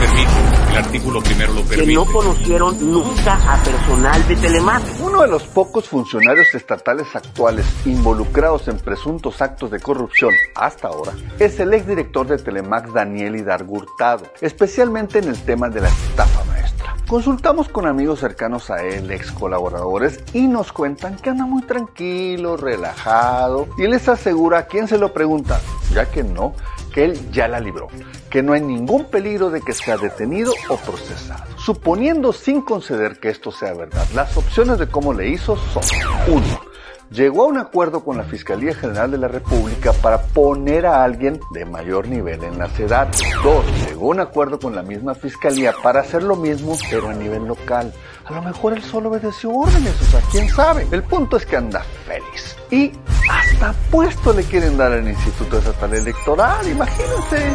permite, el artículo primero lo permite. Que no conocieron nunca a personal de Telemac. Uno de los pocos funcionarios estatales actuales involucrados en presuntos actos de corrupción hasta ahora es el exdirector de Telemax Daniel Hidalgo especialmente en el tema de la estafa maestra. Consultamos con amigos cercanos a él, ex colaboradores, y nos cuentan que anda muy tranquilo, relajado, y les asegura a quien se lo pregunta, ya que no, que él ya la libró, que no hay ningún peligro de que sea detenido o procesado. Suponiendo sin conceder que esto sea verdad, las opciones de cómo le hizo son 1 llegó a un acuerdo con la Fiscalía General de la República para poner a alguien de mayor nivel en la ciudad. Dos, llegó a un acuerdo con la misma Fiscalía para hacer lo mismo, pero a nivel local. A lo mejor él solo obedeció órdenes, o sea, quién sabe. El punto es que anda feliz. Y hasta puesto le quieren dar al Instituto Estatal Electoral, imagínense.